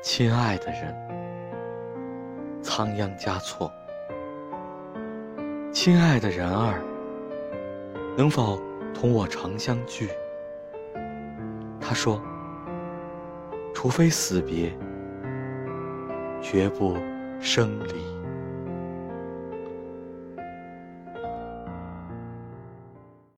亲爱的人，仓央嘉措。亲爱的人儿，能否同我长相聚？他说：“除非死别，绝不生离。”